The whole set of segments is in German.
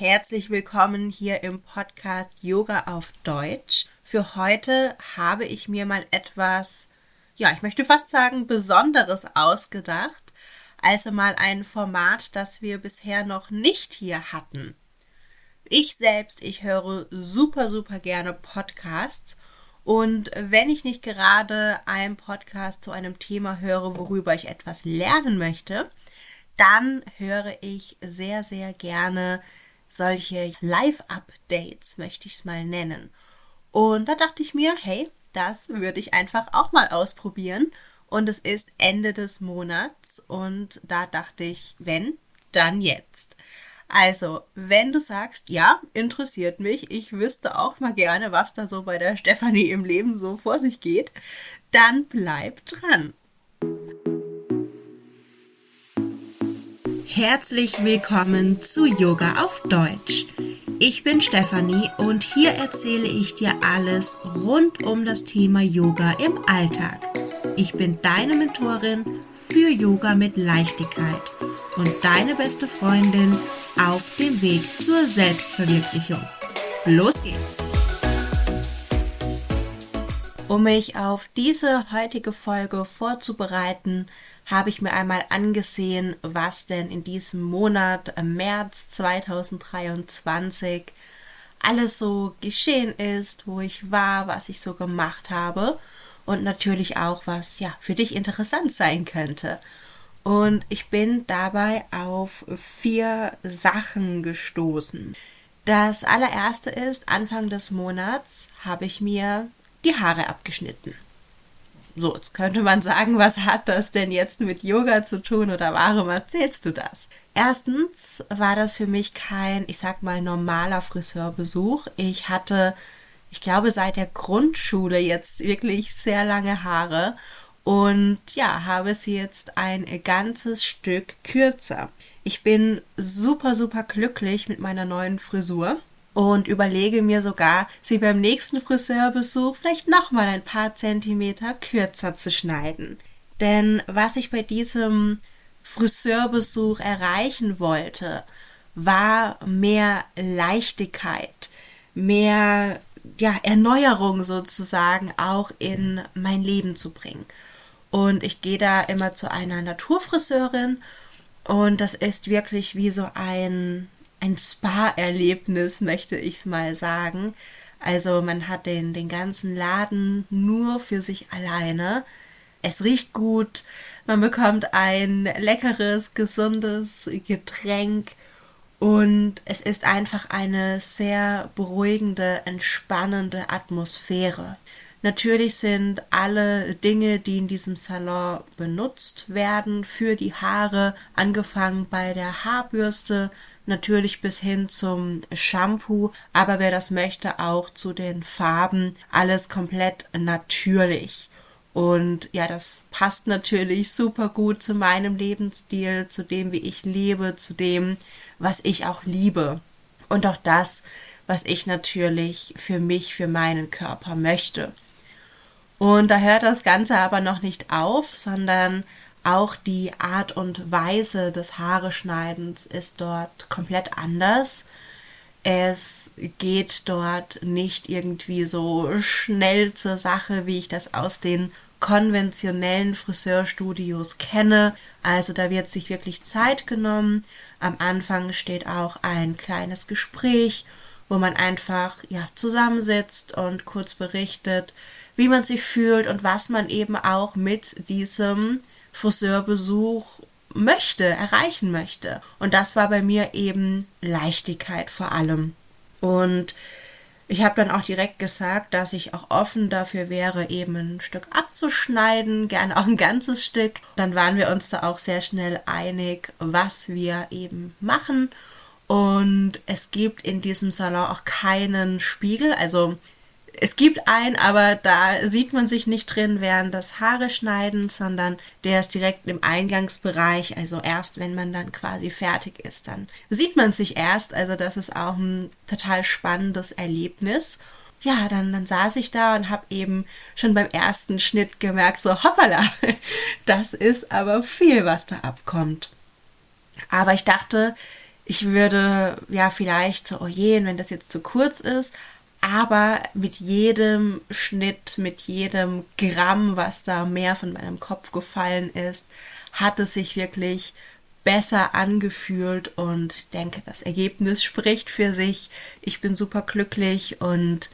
Herzlich willkommen hier im Podcast Yoga auf Deutsch. Für heute habe ich mir mal etwas, ja, ich möchte fast sagen, Besonderes ausgedacht. Also mal ein Format, das wir bisher noch nicht hier hatten. Ich selbst, ich höre super, super gerne Podcasts. Und wenn ich nicht gerade einen Podcast zu einem Thema höre, worüber ich etwas lernen möchte, dann höre ich sehr, sehr gerne solche Live-Updates, möchte ich es mal nennen. Und da dachte ich mir, hey, das würde ich einfach auch mal ausprobieren. Und es ist Ende des Monats und da dachte ich, wenn, dann jetzt. Also, wenn du sagst, ja, interessiert mich, ich wüsste auch mal gerne, was da so bei der Stefanie im Leben so vor sich geht, dann bleib dran. Herzlich willkommen zu Yoga auf Deutsch. Ich bin Stefanie und hier erzähle ich dir alles rund um das Thema Yoga im Alltag. Ich bin deine Mentorin für Yoga mit Leichtigkeit und deine beste Freundin auf dem Weg zur Selbstverwirklichung. Los geht's! Um mich auf diese heutige Folge vorzubereiten, habe ich mir einmal angesehen, was denn in diesem Monat im März 2023 alles so geschehen ist, wo ich war, was ich so gemacht habe und natürlich auch, was ja für dich interessant sein könnte. Und ich bin dabei auf vier Sachen gestoßen. Das allererste ist, Anfang des Monats habe ich mir die Haare abgeschnitten. So, jetzt könnte man sagen, was hat das denn jetzt mit Yoga zu tun oder warum erzählst du das? Erstens war das für mich kein, ich sag mal, normaler Friseurbesuch. Ich hatte, ich glaube, seit der Grundschule jetzt wirklich sehr lange Haare und ja, habe sie jetzt ein ganzes Stück kürzer. Ich bin super, super glücklich mit meiner neuen Frisur und überlege mir sogar, sie beim nächsten Friseurbesuch vielleicht nochmal ein paar Zentimeter kürzer zu schneiden. Denn was ich bei diesem Friseurbesuch erreichen wollte, war mehr Leichtigkeit, mehr ja, Erneuerung sozusagen auch in mein Leben zu bringen. Und ich gehe da immer zu einer Naturfriseurin und das ist wirklich wie so ein ein Spa-Erlebnis, möchte ich mal sagen. Also man hat den, den ganzen Laden nur für sich alleine. Es riecht gut, man bekommt ein leckeres, gesundes Getränk und es ist einfach eine sehr beruhigende, entspannende Atmosphäre. Natürlich sind alle Dinge, die in diesem Salon benutzt werden für die Haare, angefangen bei der Haarbürste, natürlich bis hin zum Shampoo, aber wer das möchte, auch zu den Farben, alles komplett natürlich. Und ja, das passt natürlich super gut zu meinem Lebensstil, zu dem, wie ich lebe, zu dem, was ich auch liebe. Und auch das, was ich natürlich für mich, für meinen Körper möchte. Und da hört das Ganze aber noch nicht auf, sondern auch die Art und Weise des Haareschneidens ist dort komplett anders. Es geht dort nicht irgendwie so schnell zur Sache, wie ich das aus den konventionellen Friseurstudios kenne. Also da wird sich wirklich Zeit genommen. Am Anfang steht auch ein kleines Gespräch, wo man einfach ja zusammensitzt und kurz berichtet, wie man sich fühlt und was man eben auch mit diesem Friseurbesuch möchte, erreichen möchte. Und das war bei mir eben Leichtigkeit vor allem. Und ich habe dann auch direkt gesagt, dass ich auch offen dafür wäre, eben ein Stück abzuschneiden, gerne auch ein ganzes Stück. Dann waren wir uns da auch sehr schnell einig, was wir eben machen. Und es gibt in diesem Salon auch keinen Spiegel. Also es gibt einen, aber da sieht man sich nicht drin während des Haare schneiden, sondern der ist direkt im Eingangsbereich. Also erst wenn man dann quasi fertig ist, dann sieht man sich erst. Also das ist auch ein total spannendes Erlebnis. Ja, dann, dann saß ich da und habe eben schon beim ersten Schnitt gemerkt, so hoppala, das ist aber viel, was da abkommt. Aber ich dachte, ich würde ja vielleicht so, oh je, wenn das jetzt zu kurz ist, aber mit jedem Schnitt, mit jedem Gramm, was da mehr von meinem Kopf gefallen ist, hat es sich wirklich besser angefühlt und denke, das Ergebnis spricht für sich. Ich bin super glücklich und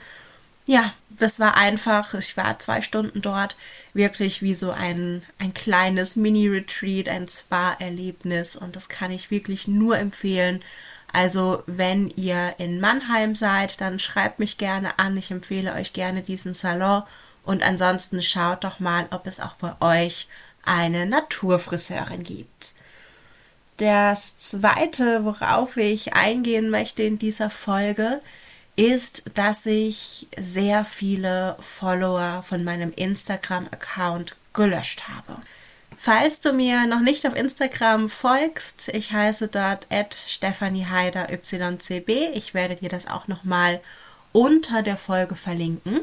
ja, das war einfach, ich war zwei Stunden dort, wirklich wie so ein, ein kleines Mini-Retreat, ein Spa-Erlebnis und das kann ich wirklich nur empfehlen. Also wenn ihr in Mannheim seid, dann schreibt mich gerne an. Ich empfehle euch gerne diesen Salon. Und ansonsten schaut doch mal, ob es auch bei euch eine Naturfriseurin gibt. Das zweite, worauf ich eingehen möchte in dieser Folge, ist, dass ich sehr viele Follower von meinem Instagram-Account gelöscht habe. Falls du mir noch nicht auf Instagram folgst, ich heiße dort YCB. Ich werde dir das auch nochmal unter der Folge verlinken.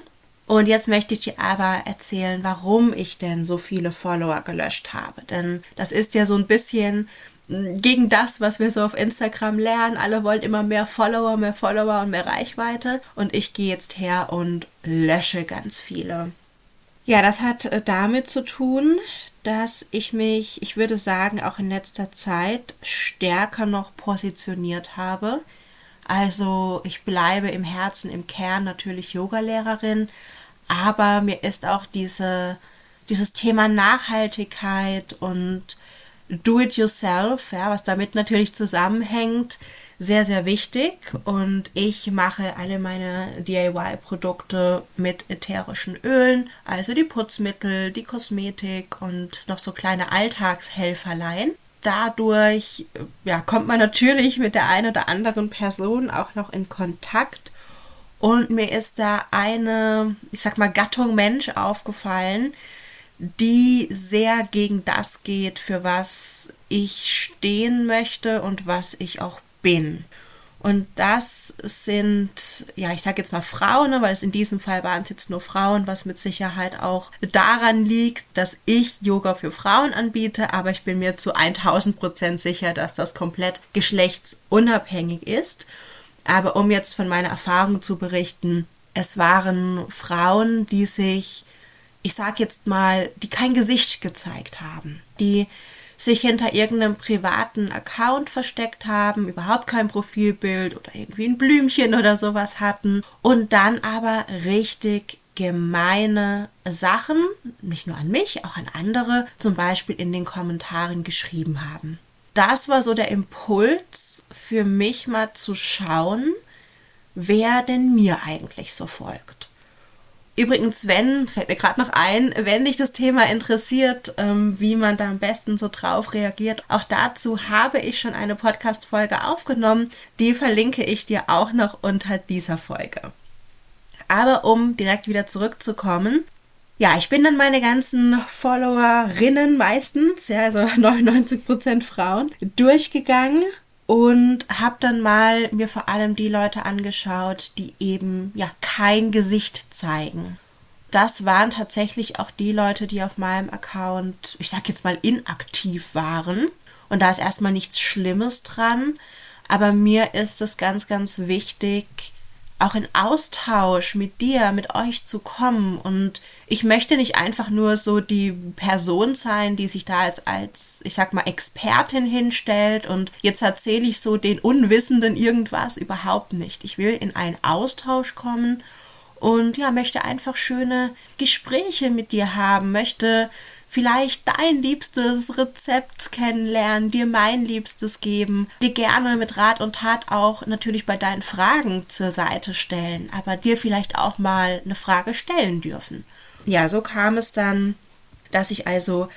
Und jetzt möchte ich dir aber erzählen, warum ich denn so viele Follower gelöscht habe. Denn das ist ja so ein bisschen hm, gegen das, was wir so auf Instagram lernen. Alle wollen immer mehr Follower, mehr Follower und mehr Reichweite. Und ich gehe jetzt her und lösche ganz viele. Ja, das hat äh, damit zu tun, dass ich mich, ich würde sagen, auch in letzter Zeit stärker noch positioniert habe. Also ich bleibe im Herzen, im Kern natürlich Yogalehrerin, aber mir ist auch diese, dieses Thema Nachhaltigkeit und Do-it-yourself, ja, was damit natürlich zusammenhängt, sehr, sehr wichtig. Und ich mache alle meine DIY-Produkte mit ätherischen Ölen, also die Putzmittel, die Kosmetik und noch so kleine Alltagshelferlein. Dadurch ja, kommt man natürlich mit der einen oder anderen Person auch noch in Kontakt. Und mir ist da eine, ich sag mal, Gattung Mensch aufgefallen, die sehr gegen das geht, für was ich stehen möchte und was ich auch bin. Und das sind, ja, ich sage jetzt mal Frauen, ne, weil es in diesem Fall waren es jetzt nur Frauen, was mit Sicherheit auch daran liegt, dass ich Yoga für Frauen anbiete, aber ich bin mir zu 1000 Prozent sicher, dass das komplett geschlechtsunabhängig ist. Aber um jetzt von meiner Erfahrung zu berichten, es waren Frauen, die sich ich sag jetzt mal, die kein Gesicht gezeigt haben, die sich hinter irgendeinem privaten Account versteckt haben, überhaupt kein Profilbild oder irgendwie ein Blümchen oder sowas hatten und dann aber richtig gemeine Sachen, nicht nur an mich, auch an andere, zum Beispiel in den Kommentaren geschrieben haben. Das war so der Impuls für mich mal zu schauen, wer denn mir eigentlich so folgt. Übrigens, wenn, fällt mir gerade noch ein, wenn dich das Thema interessiert, ähm, wie man da am besten so drauf reagiert, auch dazu habe ich schon eine Podcast-Folge aufgenommen. Die verlinke ich dir auch noch unter dieser Folge. Aber um direkt wieder zurückzukommen, ja, ich bin dann meine ganzen Followerinnen meistens, ja, also 99% Frauen, durchgegangen und habe dann mal mir vor allem die Leute angeschaut, die eben ja kein Gesicht zeigen. Das waren tatsächlich auch die Leute, die auf meinem Account, ich sag jetzt mal inaktiv waren. Und da ist erstmal nichts Schlimmes dran, aber mir ist es ganz, ganz wichtig, auch in Austausch mit dir, mit euch zu kommen. Und ich möchte nicht einfach nur so die Person sein, die sich da als, als, ich sag mal, Expertin hinstellt und jetzt erzähle ich so den Unwissenden irgendwas überhaupt nicht. Ich will in einen Austausch kommen und ja, möchte einfach schöne Gespräche mit dir haben, möchte vielleicht dein liebstes Rezept kennenlernen, dir mein liebstes geben, dir gerne mit Rat und Tat auch natürlich bei deinen Fragen zur Seite stellen, aber dir vielleicht auch mal eine Frage stellen dürfen. Ja, so kam es dann, dass ich also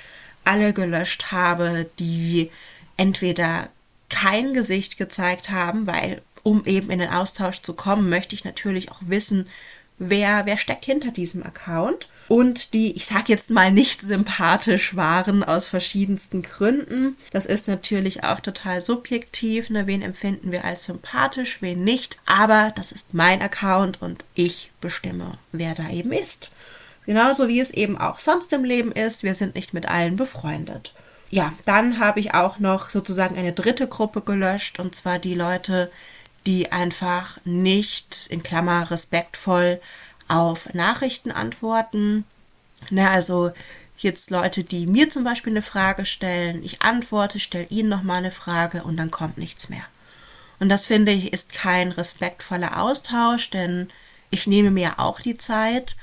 alle gelöscht habe, die entweder kein Gesicht gezeigt haben, weil um eben in den Austausch zu kommen, möchte ich natürlich auch wissen, wer, wer steckt hinter diesem Account und die, ich sag jetzt mal, nicht sympathisch waren aus verschiedensten Gründen. Das ist natürlich auch total subjektiv. Ne? Wen empfinden wir als sympathisch, wen nicht. Aber das ist mein Account und ich bestimme, wer da eben ist. Genauso wie es eben auch sonst im Leben ist. Wir sind nicht mit allen befreundet. Ja, dann habe ich auch noch sozusagen eine dritte Gruppe gelöscht und zwar die Leute, die einfach nicht in Klammer respektvoll auf Nachrichten antworten. Na, also jetzt Leute, die mir zum Beispiel eine Frage stellen, ich antworte, stelle ihnen nochmal eine Frage und dann kommt nichts mehr. Und das finde ich ist kein respektvoller Austausch, denn ich nehme mir auch die Zeit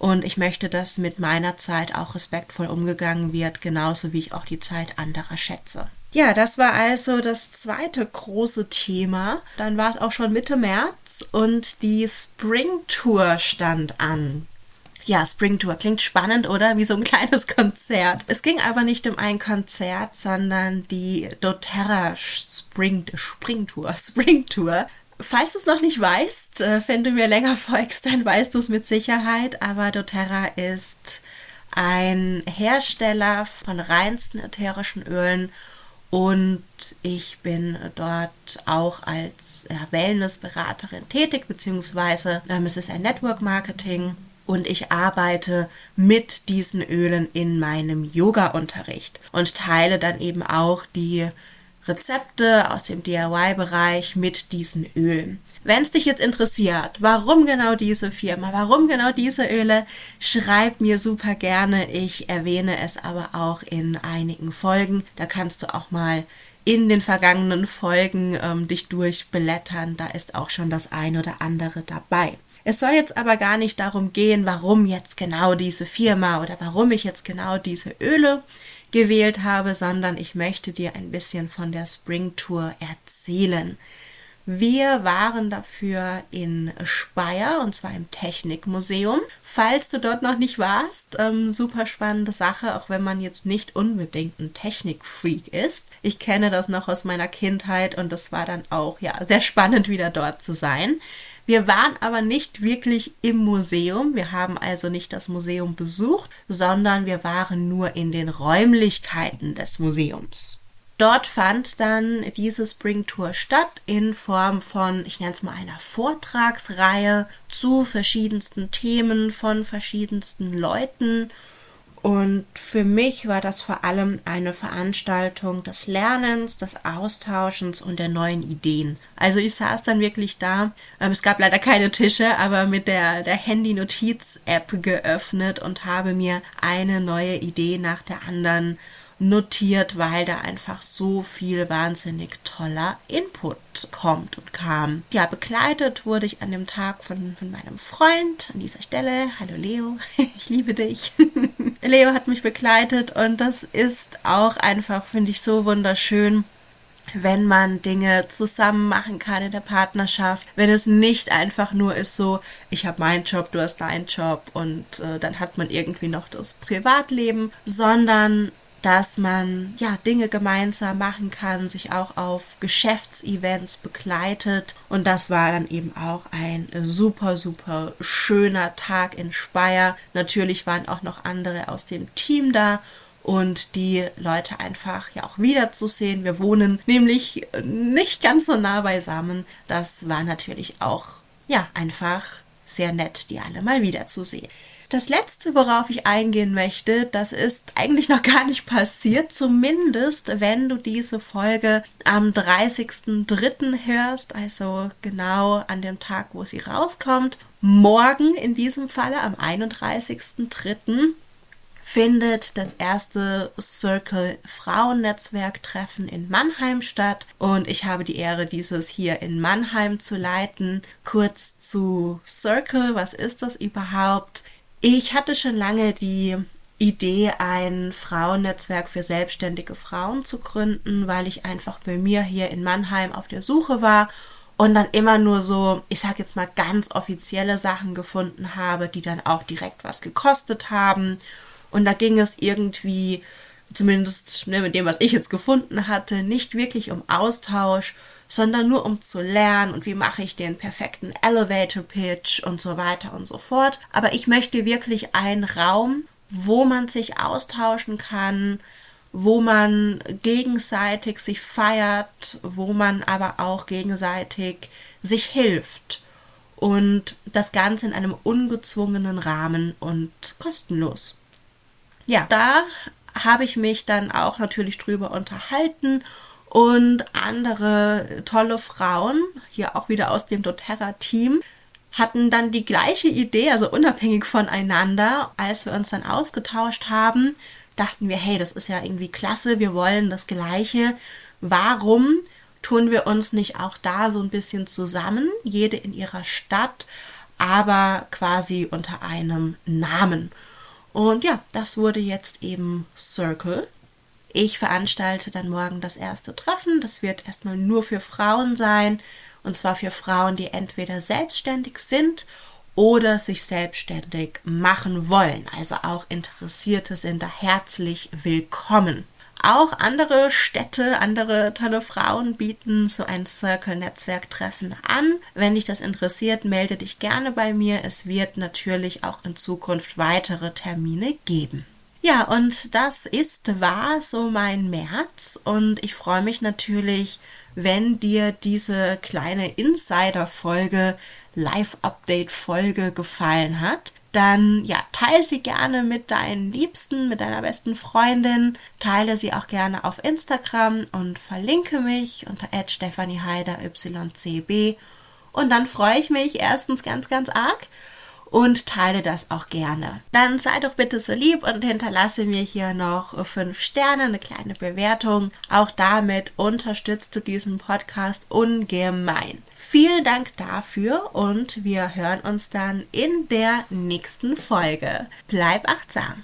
und ich möchte, dass mit meiner Zeit auch respektvoll umgegangen wird, genauso wie ich auch die Zeit anderer schätze. Ja, das war also das zweite große Thema. Dann war es auch schon Mitte März und die Spring Tour stand an. Ja, Spring Tour klingt spannend, oder? Wie so ein kleines Konzert. Es ging aber nicht um ein Konzert, sondern die doTERRA Spring, Spring Tour, Spring Tour. Falls du es noch nicht weißt, äh, wenn du mir länger folgst, dann weißt du es mit Sicherheit. Aber doTERRA ist ein Hersteller von reinsten ätherischen Ölen und ich bin dort auch als Wellness-Beraterin tätig, beziehungsweise ähm, es ist ein Network Marketing und ich arbeite mit diesen Ölen in meinem Yoga-Unterricht und teile dann eben auch die Rezepte aus dem DIY-Bereich mit diesen Ölen. Wenn es dich jetzt interessiert, warum genau diese Firma, warum genau diese Öle, schreib mir super gerne. Ich erwähne es aber auch in einigen Folgen. Da kannst du auch mal in den vergangenen Folgen ähm, dich durchblättern. Da ist auch schon das ein oder andere dabei. Es soll jetzt aber gar nicht darum gehen, warum jetzt genau diese Firma oder warum ich jetzt genau diese Öle gewählt habe, sondern ich möchte dir ein bisschen von der Spring Tour erzählen. Wir waren dafür in Speyer und zwar im Technikmuseum. Falls du dort noch nicht warst, ähm, super spannende Sache, auch wenn man jetzt nicht unbedingt ein Technikfreak ist. Ich kenne das noch aus meiner Kindheit und das war dann auch ja sehr spannend wieder dort zu sein. Wir waren aber nicht wirklich im Museum. Wir haben also nicht das Museum besucht, sondern wir waren nur in den Räumlichkeiten des Museums. Dort fand dann diese Spring Tour statt in Form von, ich nenne es mal einer Vortragsreihe zu verschiedensten Themen von verschiedensten Leuten und für mich war das vor allem eine Veranstaltung des Lernens, des Austauschens und der neuen Ideen. Also ich saß dann wirklich da. Ähm, es gab leider keine Tische, aber mit der, der Handy-Notiz-App geöffnet und habe mir eine neue Idee nach der anderen notiert, weil da einfach so viel wahnsinnig toller Input kommt und kam. Ja, begleitet wurde ich an dem Tag von, von meinem Freund an dieser Stelle. Hallo Leo, ich liebe dich. Leo hat mich begleitet und das ist auch einfach, finde ich, so wunderschön wenn man Dinge zusammen machen kann in der Partnerschaft, wenn es nicht einfach nur ist so, ich habe meinen Job, du hast deinen Job und äh, dann hat man irgendwie noch das Privatleben, sondern dass man ja Dinge gemeinsam machen kann, sich auch auf Geschäftsevents begleitet und das war dann eben auch ein super super schöner Tag in Speyer. Natürlich waren auch noch andere aus dem Team da und die Leute einfach ja auch wiederzusehen. Wir wohnen nämlich nicht ganz so nah beisammen. Das war natürlich auch ja einfach sehr nett, die alle mal wiederzusehen. Das letzte, worauf ich eingehen möchte, das ist eigentlich noch gar nicht passiert, zumindest wenn du diese Folge am 30.03. hörst, also genau an dem Tag, wo sie rauskommt. Morgen in diesem Falle, am 31.03 findet das erste Circle Frauennetzwerk-Treffen in Mannheim statt und ich habe die Ehre, dieses hier in Mannheim zu leiten. Kurz zu Circle, was ist das überhaupt? Ich hatte schon lange die Idee, ein Frauennetzwerk für selbstständige Frauen zu gründen, weil ich einfach bei mir hier in Mannheim auf der Suche war und dann immer nur so, ich sag jetzt mal ganz offizielle Sachen gefunden habe, die dann auch direkt was gekostet haben. Und da ging es irgendwie, zumindest ne, mit dem, was ich jetzt gefunden hatte, nicht wirklich um Austausch, sondern nur um zu lernen und wie mache ich den perfekten Elevator Pitch und so weiter und so fort. Aber ich möchte wirklich einen Raum, wo man sich austauschen kann, wo man gegenseitig sich feiert, wo man aber auch gegenseitig sich hilft. Und das Ganze in einem ungezwungenen Rahmen und kostenlos. Ja, da habe ich mich dann auch natürlich drüber unterhalten und andere tolle Frauen, hier auch wieder aus dem doTERRA-Team, hatten dann die gleiche Idee, also unabhängig voneinander, als wir uns dann ausgetauscht haben, dachten wir, hey, das ist ja irgendwie klasse, wir wollen das Gleiche. Warum tun wir uns nicht auch da so ein bisschen zusammen, jede in ihrer Stadt, aber quasi unter einem Namen? Und ja, das wurde jetzt eben Circle. Ich veranstalte dann morgen das erste Treffen. Das wird erstmal nur für Frauen sein. Und zwar für Frauen, die entweder selbstständig sind oder sich selbstständig machen wollen. Also auch Interessierte sind da herzlich willkommen. Auch andere Städte, andere tolle Frauen bieten so ein Circle-Netzwerktreffen an. Wenn dich das interessiert, melde dich gerne bei mir. Es wird natürlich auch in Zukunft weitere Termine geben. Ja, und das ist war so mein März und ich freue mich natürlich, wenn dir diese kleine Insider-Folge, Live-Update-Folge gefallen hat. Dann ja, teile sie gerne mit deinen Liebsten, mit deiner besten Freundin. Teile sie auch gerne auf Instagram und verlinke mich unter YCB. Und dann freue ich mich erstens ganz, ganz arg und teile das auch gerne. Dann sei doch bitte so lieb und hinterlasse mir hier noch fünf Sterne, eine kleine Bewertung. Auch damit unterstützt du diesen Podcast ungemein. Vielen Dank dafür und wir hören uns dann in der nächsten Folge. Bleib achtsam.